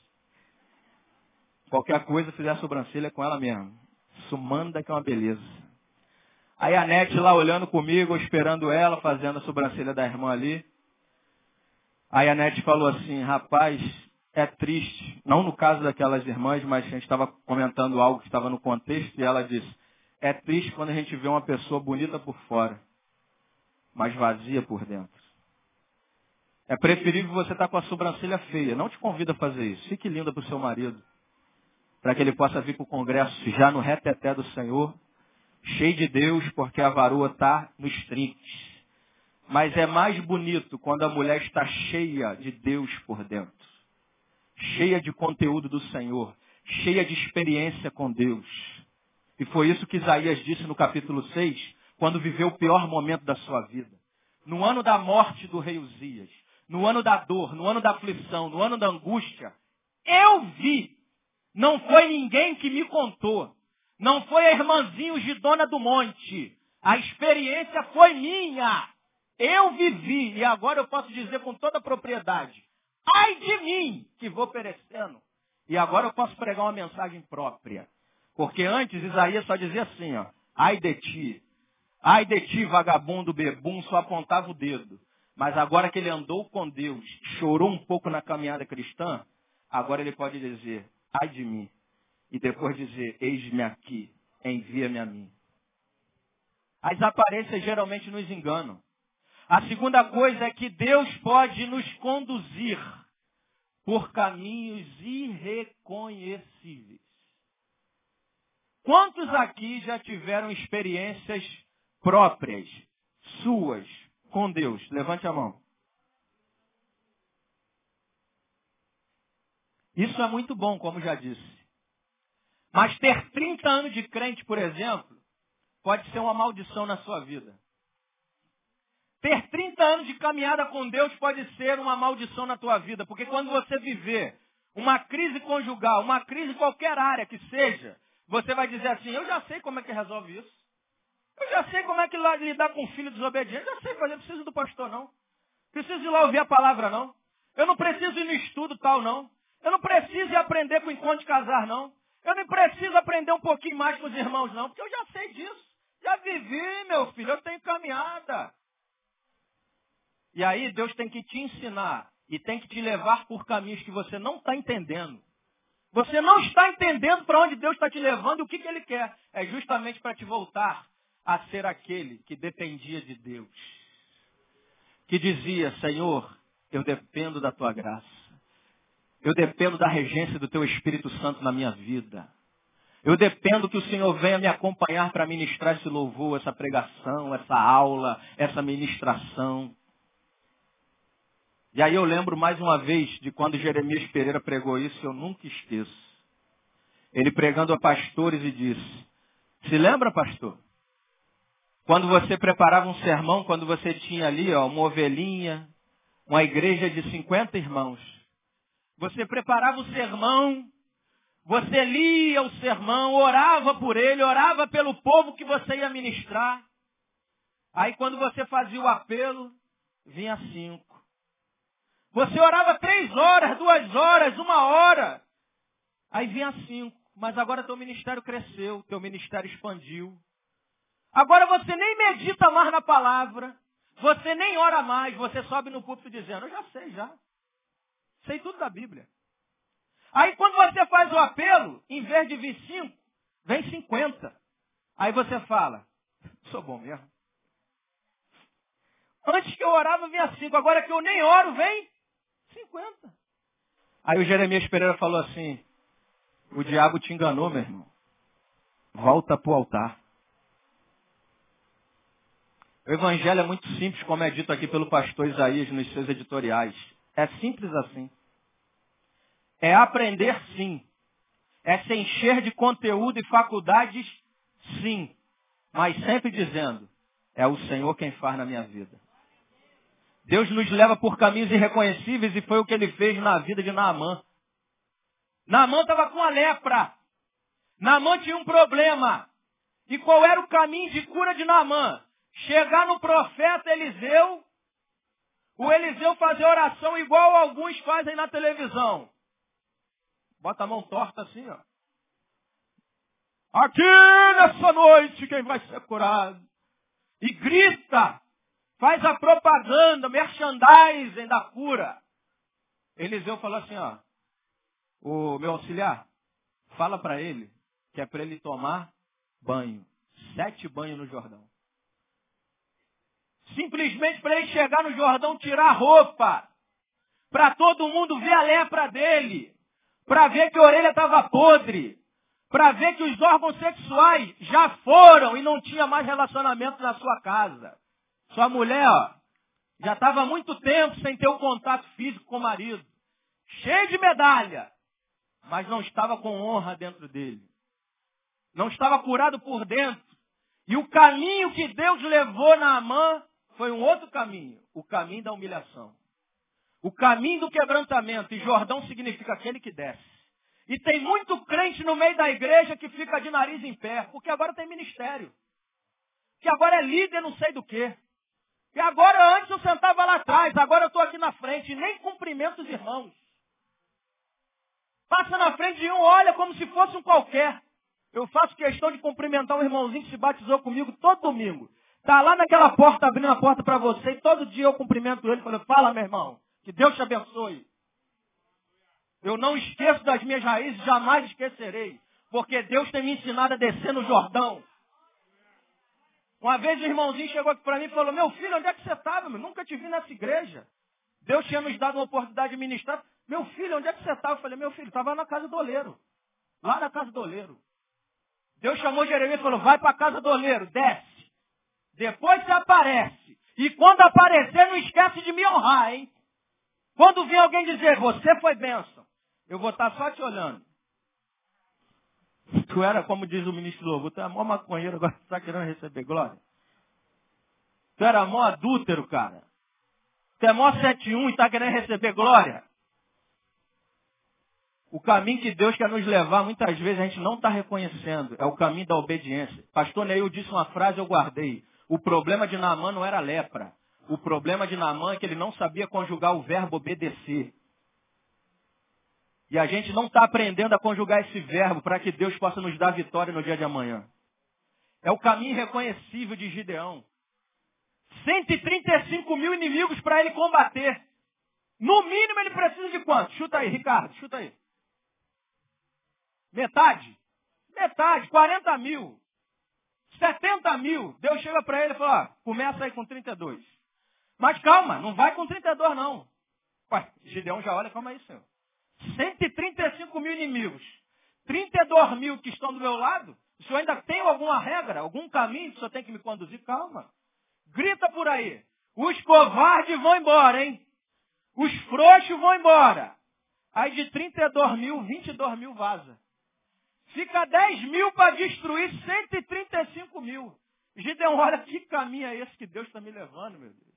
Qualquer coisa, fizer a sobrancelha com ela mesmo. Sumanda que é uma beleza. Aí a Nete lá olhando comigo, esperando ela, fazendo a sobrancelha da irmã ali. Aí a Nete falou assim, rapaz, é triste. Não no caso daquelas irmãs, mas a gente estava comentando algo que estava no contexto e ela disse, é triste quando a gente vê uma pessoa bonita por fora, mas vazia por dentro. É preferível você estar tá com a sobrancelha feia. Não te convida a fazer isso. Fique linda para o seu marido para que ele possa vir para o congresso já no reteté do Senhor, cheio de Deus, porque a varoa está nos trinques. Mas é mais bonito quando a mulher está cheia de Deus por dentro, cheia de conteúdo do Senhor, cheia de experiência com Deus. E foi isso que Isaías disse no capítulo 6, quando viveu o pior momento da sua vida. No ano da morte do rei Uzias, no ano da dor, no ano da aflição, no ano da angústia, eu vi não foi ninguém que me contou. Não foi a irmãzinho de Dona do Monte. A experiência foi minha. Eu vivi e agora eu posso dizer com toda propriedade. Ai de mim que vou perecendo. E agora eu posso pregar uma mensagem própria. Porque antes Isaías só dizia assim, ó. Ai de ti. Ai de ti, vagabundo bebum, só apontava o dedo. Mas agora que ele andou com Deus, chorou um pouco na caminhada cristã, agora ele pode dizer, ai de mim. E depois dizer, eis-me aqui, envia-me a mim. As aparências geralmente nos enganam. A segunda coisa é que Deus pode nos conduzir por caminhos irreconhecíveis. Quantos aqui já tiveram experiências próprias, suas, com Deus? Levante a mão. Isso é muito bom, como já disse. Mas ter 30 anos de crente, por exemplo, pode ser uma maldição na sua vida. Ter 30 anos de caminhada com Deus pode ser uma maldição na tua vida, porque quando você viver uma crise conjugal, uma crise em qualquer área que seja, você vai dizer assim, eu já sei como é que resolve isso. Eu já sei como é que lidar com um filho desobediente. Eu já sei fazer, não preciso do pastor não. Preciso ir lá ouvir a palavra não. Eu não preciso ir no estudo tal não. Eu não preciso aprender com o encontro de casar, não. Eu não preciso aprender um pouquinho mais com os irmãos, não, porque eu já sei disso. Já vivi, meu filho, eu tenho caminhada. E aí Deus tem que te ensinar e tem que te levar por caminhos que você não está entendendo. Você não está entendendo para onde Deus está te levando e o que, que Ele quer. É justamente para te voltar a ser aquele que dependia de Deus. Que dizia, Senhor, eu dependo da tua graça. Eu dependo da regência do teu Espírito Santo na minha vida. Eu dependo que o Senhor venha me acompanhar para ministrar esse louvor, essa pregação, essa aula, essa ministração. E aí eu lembro mais uma vez de quando Jeremias Pereira pregou isso, eu nunca esqueço. Ele pregando a pastores e disse, se lembra, pastor? Quando você preparava um sermão, quando você tinha ali ó, uma ovelhinha, uma igreja de 50 irmãos. Você preparava o sermão, você lia o sermão, orava por ele, orava pelo povo que você ia ministrar. Aí quando você fazia o apelo, vinha cinco. Você orava três horas, duas horas, uma hora. Aí vinha cinco. Mas agora teu ministério cresceu, teu ministério expandiu. Agora você nem medita mais na palavra. Você nem ora mais. Você sobe no púlpito dizendo, eu já sei já. Sei tudo da Bíblia. Aí quando você faz o apelo, em vez de vir cinco, vem cinquenta. Aí você fala, sou bom mesmo. Antes que eu orava vinha cinco, agora que eu nem oro, vem 50. Aí o Jeremias Pereira falou assim, o diabo te enganou, meu irmão. Volta para o altar. O evangelho é muito simples, como é dito aqui pelo pastor Isaías nos seus editoriais. É simples assim. É aprender sim. É se encher de conteúdo e faculdades sim. Mas sempre dizendo, é o Senhor quem faz na minha vida. Deus nos leva por caminhos irreconhecíveis e foi o que ele fez na vida de Naamã. Naamã estava com a lepra. Naamã tinha um problema. E qual era o caminho de cura de Naamã? Chegar no profeta Eliseu, o Eliseu fazer oração igual alguns fazem na televisão. Bota a mão torta assim, ó. Aqui nessa noite quem vai ser curado? E grita Faz a propaganda, merchandising da cura. Eliseu falou assim, ó. O meu auxiliar, fala para ele que é para ele tomar banho. Sete banhos no Jordão. Simplesmente para ele chegar no Jordão, tirar a roupa. Para todo mundo ver a lepra dele. Para ver que a orelha estava podre. Para ver que os órgãos sexuais já foram e não tinha mais relacionamento na sua casa. Sua mulher, ó, já estava muito tempo sem ter o um contato físico com o marido. Cheio de medalha. Mas não estava com honra dentro dele. Não estava curado por dentro. E o caminho que Deus levou na Amã foi um outro caminho. O caminho da humilhação. O caminho do quebrantamento. E Jordão significa aquele que desce. E tem muito crente no meio da igreja que fica de nariz em pé, porque agora tem ministério. Que agora é líder não sei do que. E agora, antes eu sentava lá atrás, agora eu estou aqui na frente, nem cumprimento os irmãos. Passa na frente de um, olha como se fosse um qualquer. Eu faço questão de cumprimentar um irmãozinho que se batizou comigo todo domingo. Está lá naquela porta, abrindo a porta para você, e todo dia eu cumprimento ele, falando, fala meu irmão, que Deus te abençoe. Eu não esqueço das minhas raízes, jamais esquecerei. Porque Deus tem me ensinado a descer no Jordão. Uma vez o irmãozinho chegou aqui para mim e falou, meu filho, onde é que você estava? Nunca te vi nessa igreja. Deus tinha nos dado uma oportunidade de ministrar. Meu filho, onde é que você estava? Eu falei, meu filho, estava na casa do oleiro. Lá na casa do oleiro. Deus chamou Jeremias e falou, vai para a casa do oleiro, desce. Depois você aparece. E quando aparecer, não esquece de me honrar, hein? Quando vir alguém dizer, você foi bênção, eu vou estar só te olhando. Tu era, como diz o ministro Lobo, tu é mó maconheiro, agora tu está querendo receber glória. Tu era mó adúltero, cara. Tu é mó 71 e está querendo receber glória. O caminho que Deus quer nos levar, muitas vezes a gente não está reconhecendo. É o caminho da obediência. Pastor Neil disse uma frase, eu guardei. O problema de Naamã não era lepra. O problema de Naamã é que ele não sabia conjugar o verbo obedecer. E a gente não está aprendendo a conjugar esse verbo para que Deus possa nos dar vitória no dia de amanhã. É o caminho reconhecível de Gideão. 135 mil inimigos para ele combater. No mínimo ele precisa de quanto? Chuta aí, Ricardo, chuta aí. Metade? Metade, 40 mil. 70 mil. Deus chega para ele e fala, ó, começa aí com 32. Mas calma, não vai com 32 não. Ué, Gideão já olha, calma aí, senhor. 135 mil inimigos. 32 mil que estão do meu lado. O senhor ainda tem alguma regra, algum caminho que o senhor tem que me conduzir? Calma. Grita por aí. Os covardes vão embora, hein? Os frouxos vão embora. Aí de 32 mil, 22 mil vaza. Fica 10 mil para destruir 135 mil. Gideon, olha que caminho é esse que Deus está me levando, meu Deus.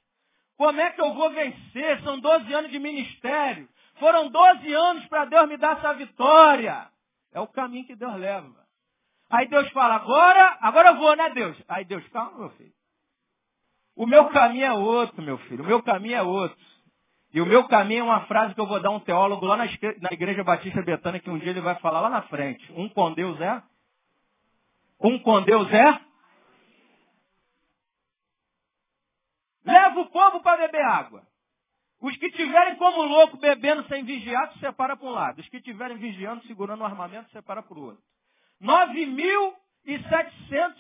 Como é que eu vou vencer? São 12 anos de ministério. Foram 12 anos para Deus me dar essa vitória. É o caminho que Deus leva. Aí Deus fala, agora, agora eu vou, né Deus? Aí Deus, calma, meu filho. O meu caminho é outro, meu filho. O meu caminho é outro. E o meu caminho é uma frase que eu vou dar a um teólogo lá na Igreja Batista Betânia, que um dia ele vai falar lá na frente. Um com Deus é? Um com Deus é? Leva o povo para beber água. Os que tiverem como louco bebendo sem vigiar, se separa para um lado. Os que tiverem vigiando, segurando o armamento, se separa para o outro. 9.700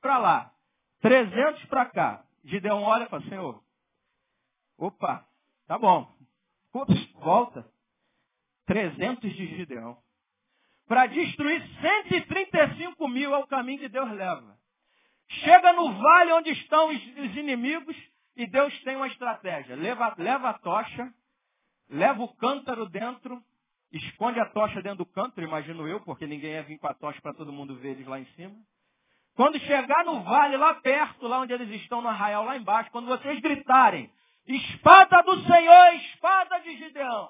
para lá. 300 para cá. Gideão olha e fala, Senhor, opa, Tá bom. Ups, volta. 300 de Gideão. Para destruir 135 mil é o caminho que Deus leva. Chega no vale onde estão os, inimigos e Deus tem uma estratégia. Leva, leva a tocha, leva o cântaro dentro, esconde a tocha dentro do cântaro, imagino eu, porque ninguém ia vir com a tocha para todo mundo ver eles lá em cima. Quando chegar no vale, lá perto, lá onde eles estão no arraial, lá embaixo, quando vocês gritarem, Espada do Senhor, espada de Gideão.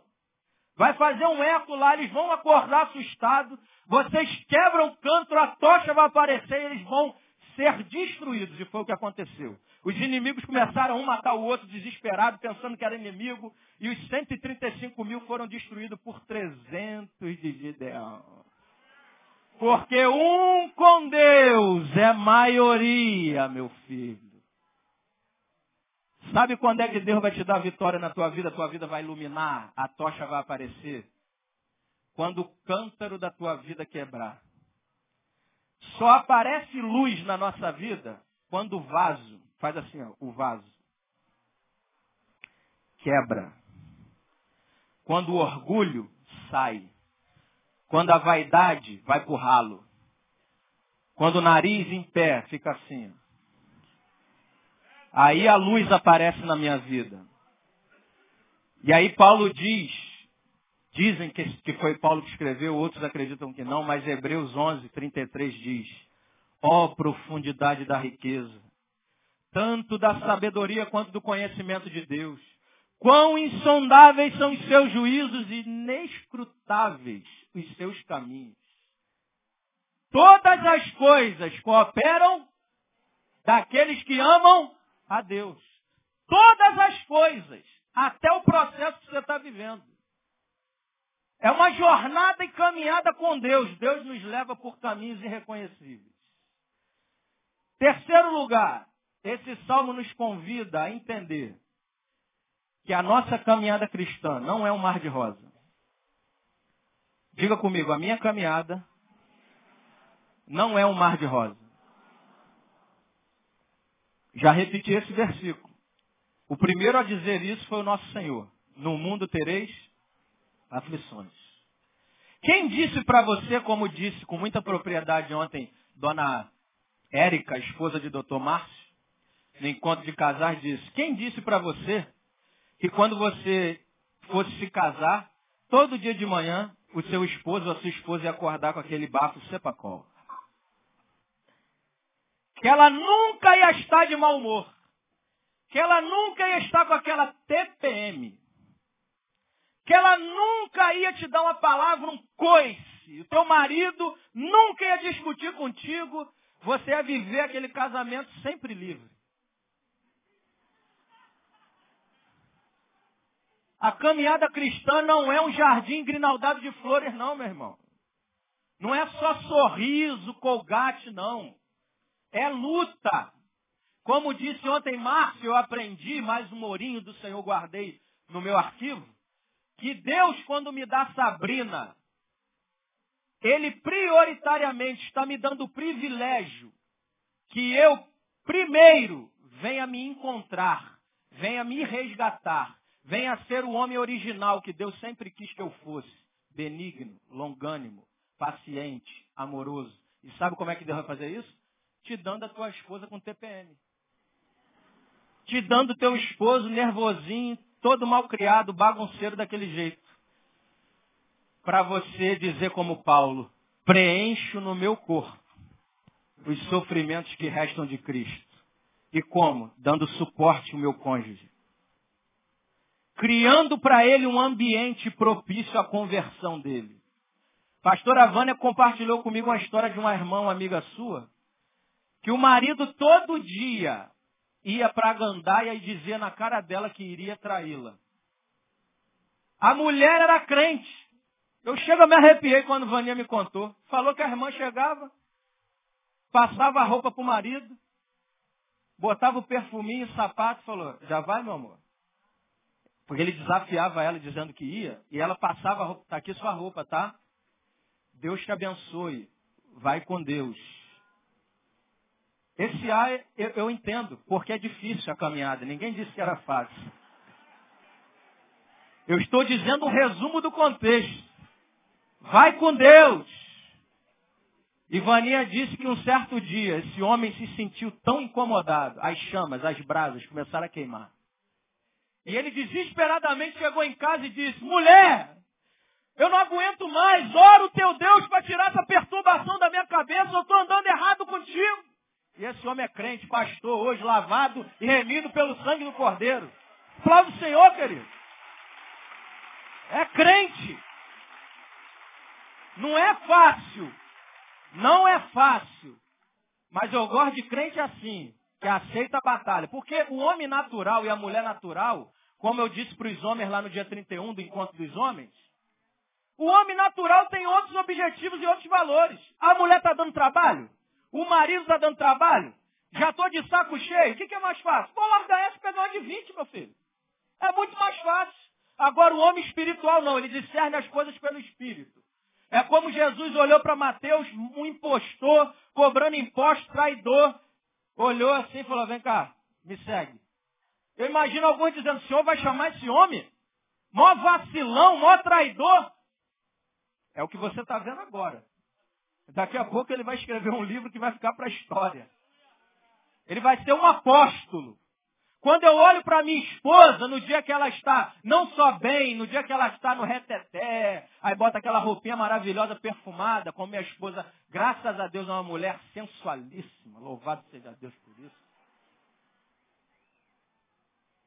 Vai fazer um eco lá, eles vão acordar assustados. Vocês quebram o canto, a tocha vai aparecer e eles vão ser destruídos. E foi o que aconteceu. Os inimigos começaram um matar o outro desesperado, pensando que era inimigo. E os 135 mil foram destruídos por 300 de Gideão. Porque um com Deus é maioria, meu filho. Sabe quando é que Deus vai te dar vitória na tua vida? A tua vida vai iluminar, a tocha vai aparecer. Quando o cântaro da tua vida quebrar. Só aparece luz na nossa vida quando o vaso, faz assim, ó, o vaso, quebra. Quando o orgulho sai. Quando a vaidade vai pro ralo. Quando o nariz em pé fica assim. Aí a luz aparece na minha vida. E aí Paulo diz, dizem que, foi Paulo que escreveu, outros acreditam que não, mas Hebreus 11, 33 diz, ó oh, profundidade da riqueza, tanto da sabedoria quanto do conhecimento de Deus. Quão insondáveis são os seus juízos e inescrutáveis os seus caminhos. Todas as coisas cooperam daqueles que amam a Deus. Todas as coisas, até o processo que você está vivendo. É uma jornada e caminhada com Deus. Deus nos leva por caminhos irreconhecíveis. Terceiro lugar, esse salmo nos convida a entender que a nossa caminhada cristã não é um mar de rosa. Diga comigo, a minha caminhada não é um mar de rosa. Já repeti esse versículo. O primeiro a dizer isso foi o nosso Senhor. No mundo tereis aflições. Quem disse para você, como disse com muita propriedade ontem, dona Érica, esposa de doutor Márcio, no encontro de casar, disse, quem disse para você que quando você fosse se casar, todo dia de manhã, o seu esposo ou a sua esposa ia acordar com aquele bafo sepacol? Que ela nunca ia estar de mau humor, que ela nunca ia estar com aquela TPM, que ela nunca ia te dar uma palavra, um coice, o teu marido nunca ia discutir contigo, você ia viver aquele casamento sempre livre. A caminhada cristã não é um jardim grinaldado de flores, não, meu irmão. Não é só sorriso, colgate, não. É luta. Como disse ontem Márcio, eu aprendi, mais um morinho do Senhor guardei no meu arquivo. que Deus, quando me dá Sabrina, Ele prioritariamente está me dando o privilégio que eu, primeiro, venha me encontrar, venha me resgatar, venha ser o homem original que Deus sempre quis que eu fosse. Benigno, longânimo, paciente, amoroso. E sabe como é que Deus vai fazer isso? Te dando a tua esposa com TPM. Te dando teu esposo nervosinho, todo mal criado, bagunceiro daquele jeito. Para você dizer como Paulo, preencho no meu corpo os sofrimentos que restam de Cristo. E como? Dando suporte ao meu cônjuge. Criando para ele um ambiente propício à conversão dele. Pastora Vânia compartilhou comigo uma história de uma irmã, uma amiga sua, que o marido todo dia ia para a gandaia e dizia na cara dela que iria traí-la. A mulher era crente. Eu chego me arrepiei quando Vânia me contou. Falou que a irmã chegava, passava a roupa para o marido, botava o perfuminho, o sapato falou, já vai, meu amor? Porque ele desafiava ela dizendo que ia, e ela passava a roupa, está aqui sua roupa, tá? Deus te abençoe. Vai com Deus. Esse A eu, eu entendo, porque é difícil a caminhada. Ninguém disse que era fácil. Eu estou dizendo um resumo do contexto. Vai com Deus. Ivania disse que um certo dia esse homem se sentiu tão incomodado, as chamas, as brasas começaram a queimar. E ele desesperadamente chegou em casa e disse: Mulher, eu não aguento mais, ora o teu Deus para tirar essa perturbação da minha cabeça, eu estou andando errado contigo. E esse homem é crente, pastor, hoje lavado e remido pelo sangue do Cordeiro. Flávio o Senhor, querido. É crente. Não é fácil. Não é fácil. Mas eu gosto de crente assim, que aceita a batalha. Porque o homem natural e a mulher natural, como eu disse para os homens lá no dia 31 do Encontro dos Homens, o homem natural tem outros objetivos e outros valores. A mulher está dando trabalho? O marido está dando trabalho? Já estou de saco cheio? O que, que, é mais fácil? Vou largar essa e pegar de 20, meu filho. É muito mais fácil. Agora o homem espiritual não, ele discerne as coisas pelo espírito. É como Jesus olhou para Mateus, um impostor, cobrando imposto, traidor. Olhou assim e falou, vem cá, me segue. Eu imagino alguns dizendo, o senhor vai chamar esse homem? Mó vacilão, mó traidor. É o que você está vendo agora. Daqui a pouco ele vai escrever um livro que vai ficar para a história. Ele vai ser um apóstolo. Quando eu olho para minha esposa, no dia que ela está não só bem, no dia que ela está no reteté, aí bota aquela roupinha maravilhosa, perfumada, como minha esposa, graças a Deus, é uma mulher sensualíssima. Louvado seja Deus por isso.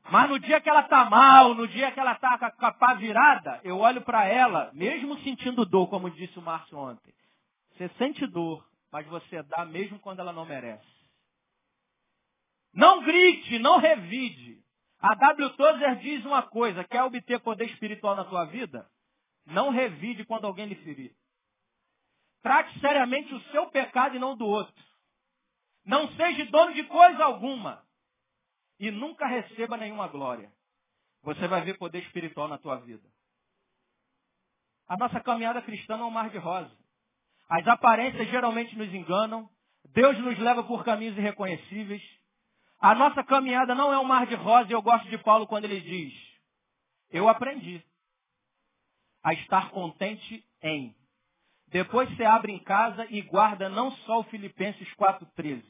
Mas no dia que ela está mal, no dia que ela está com a pá virada, eu olho para ela, mesmo sentindo dor, como disse o Márcio ontem. Você sente dor, mas você dá mesmo quando ela não merece. Não grite, não revide. A W. Tozer diz uma coisa, quer obter poder espiritual na tua vida? Não revide quando alguém lhe ferir. Trate seriamente o seu pecado e não do outro. Não seja dono de coisa alguma. E nunca receba nenhuma glória. Você vai ver poder espiritual na tua vida. A nossa caminhada cristã não é um mar de rosa. As aparências geralmente nos enganam. Deus nos leva por caminhos irreconhecíveis. A nossa caminhada não é um mar de rosa e eu gosto de Paulo quando ele diz: Eu aprendi a estar contente em. Depois você abre em casa e guarda não só o Filipenses 4,13,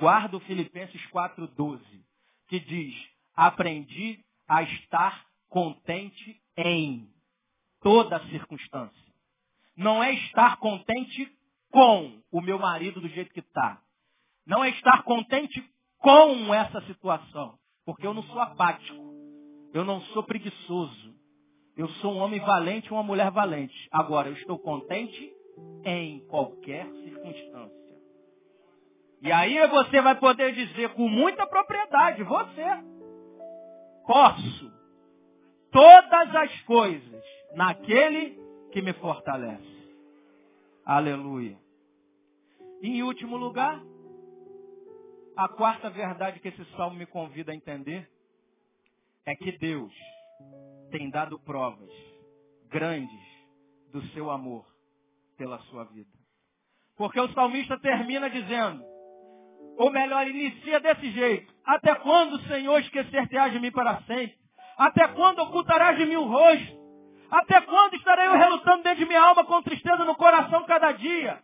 guarda o Filipenses 4,12, que diz: Aprendi a estar contente em toda circunstância. Não é estar contente com o meu marido do jeito que está. Não é estar contente com essa situação. Porque eu não sou apático. Eu não sou preguiçoso. Eu sou um homem valente, uma mulher valente. Agora, eu estou contente em qualquer circunstância. E aí você vai poder dizer com muita propriedade, você, posso todas as coisas naquele que me fortalece. Aleluia. Em último lugar, a quarta verdade que esse salmo me convida a entender é que Deus tem dado provas grandes do seu amor pela sua vida. Porque o salmista termina dizendo, ou melhor, inicia desse jeito. Até quando, Senhor, esquecer-te-ás de mim para sempre? Até quando ocultarás de mim o rosto? Até quando estarei eu relutando dentro de minha alma com tristeza no coração cada dia?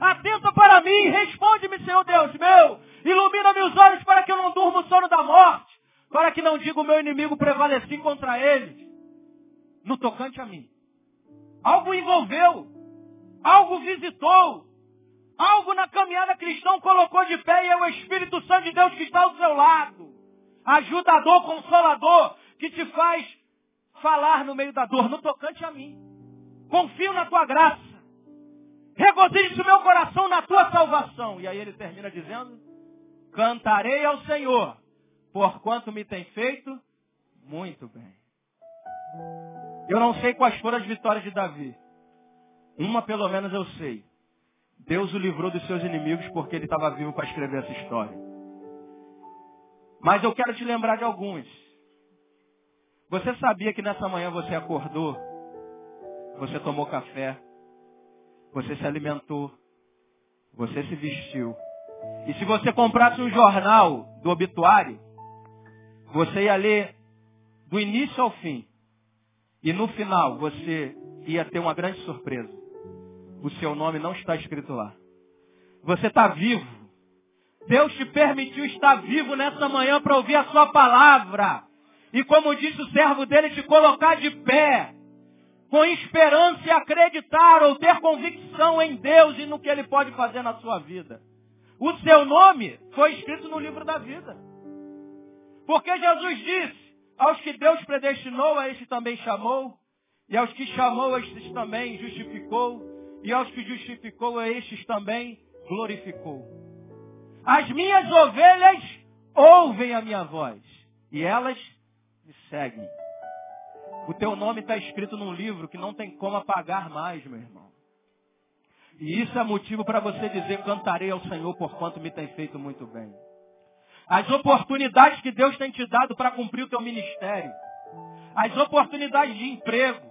Atenta para mim, responde-me, Senhor Deus meu. Ilumina meus olhos para que eu não durma o sono da morte. Para que não diga o meu inimigo prevaleci contra ele. No tocante a mim. Algo envolveu. Algo visitou. Algo na caminhada cristã colocou de pé e é o Espírito Santo de Deus que está ao seu lado. Ajudador, consolador, que te faz falar no meio da dor, no tocante a mim. Confio na tua graça. Regozije o meu coração na tua salvação. E aí ele termina dizendo, cantarei ao Senhor, por quanto me tem feito muito bem. Eu não sei quais foram as vitórias de Davi. Uma pelo menos eu sei. Deus o livrou dos seus inimigos porque ele estava vivo para escrever essa história. Mas eu quero te lembrar de alguns. Você sabia que nessa manhã você acordou, você tomou café, você se alimentou, você se vestiu. E se você comprasse um jornal do obituário, você ia ler do início ao fim. E no final você ia ter uma grande surpresa. O seu nome não está escrito lá. Você está vivo. Deus te permitiu estar vivo nessa manhã para ouvir a sua palavra. E como disse o servo dele, te colocar de pé. Com esperança e acreditar ou ter convicção em Deus e no que Ele pode fazer na sua vida. O seu nome foi escrito no livro da vida. Porque Jesus disse, aos que Deus predestinou, a este também chamou. E aos que chamou, a estes também justificou. E aos que justificou, a estes também glorificou. As minhas ovelhas ouvem a minha voz. E elas me seguem. O teu nome está escrito num livro que não tem como apagar mais, meu irmão. E isso é motivo para você dizer, cantarei ao Senhor por quanto me tem feito muito bem. As oportunidades que Deus tem te dado para cumprir o teu ministério. As oportunidades de emprego,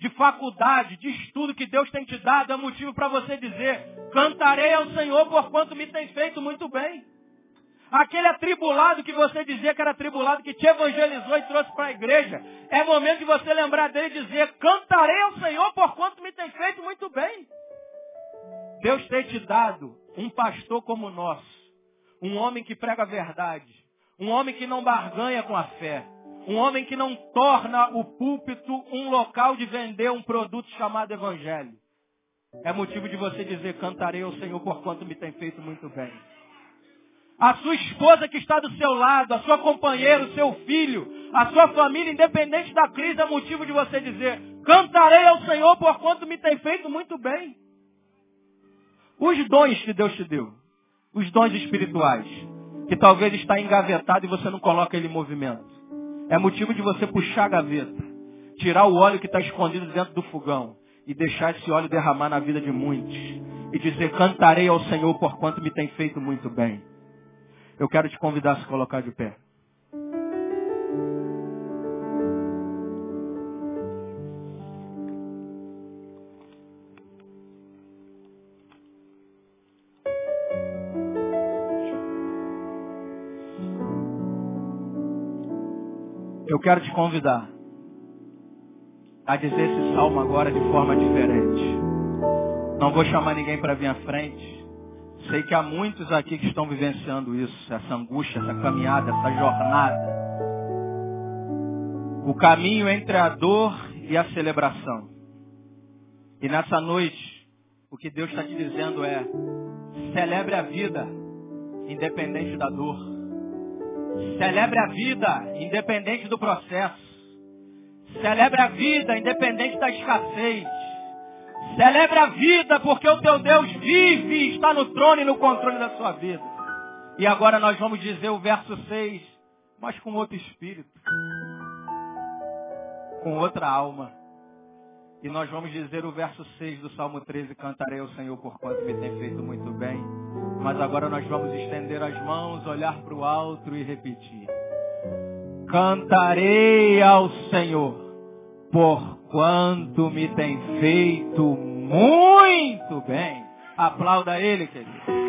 de faculdade, de estudo que Deus tem te dado é motivo para você dizer, cantarei ao Senhor por quanto me tem feito muito bem. Aquele atribulado que você dizia que era atribulado, que te evangelizou e trouxe para a igreja, é momento de você lembrar dele e dizer, cantarei ao Senhor por quanto me tem feito muito bem. Deus tem te dado um pastor como o nosso, um homem que prega a verdade, um homem que não barganha com a fé, um homem que não torna o púlpito um local de vender um produto chamado evangelho. É motivo de você dizer, cantarei ao Senhor por quanto me tem feito muito bem. A sua esposa que está do seu lado, a sua companheira, o seu filho, a sua família, independente da crise, é motivo de você dizer, cantarei ao Senhor por quanto me tem feito muito bem. Os dons que Deus te deu, os dons espirituais, que talvez está engavetado e você não coloca ele em movimento. É motivo de você puxar a gaveta, tirar o óleo que está escondido dentro do fogão e deixar esse óleo derramar na vida de muitos. E dizer, cantarei ao Senhor por quanto me tem feito muito bem. Eu quero te convidar a se colocar de pé. Eu quero te convidar a dizer esse salmo agora de forma diferente. Não vou chamar ninguém para vir à frente. Sei que há muitos aqui que estão vivenciando isso, essa angústia, essa caminhada, essa jornada. O caminho entre a dor e a celebração. E nessa noite, o que Deus está te dizendo é, celebre a vida, independente da dor. Celebre a vida, independente do processo. Celebre a vida, independente da escassez. Celebre a vida, porque o teu Deus vive, está no trono e no controle da sua vida. E agora nós vamos dizer o verso 6, mas com outro espírito, com outra alma. E nós vamos dizer o verso 6 do Salmo 13, cantarei ao Senhor por quanto me tem feito muito bem. Mas agora nós vamos estender as mãos, olhar para o alto e repetir. Cantarei ao Senhor Porquanto me tem feito muito bem. Aplauda ele, querido.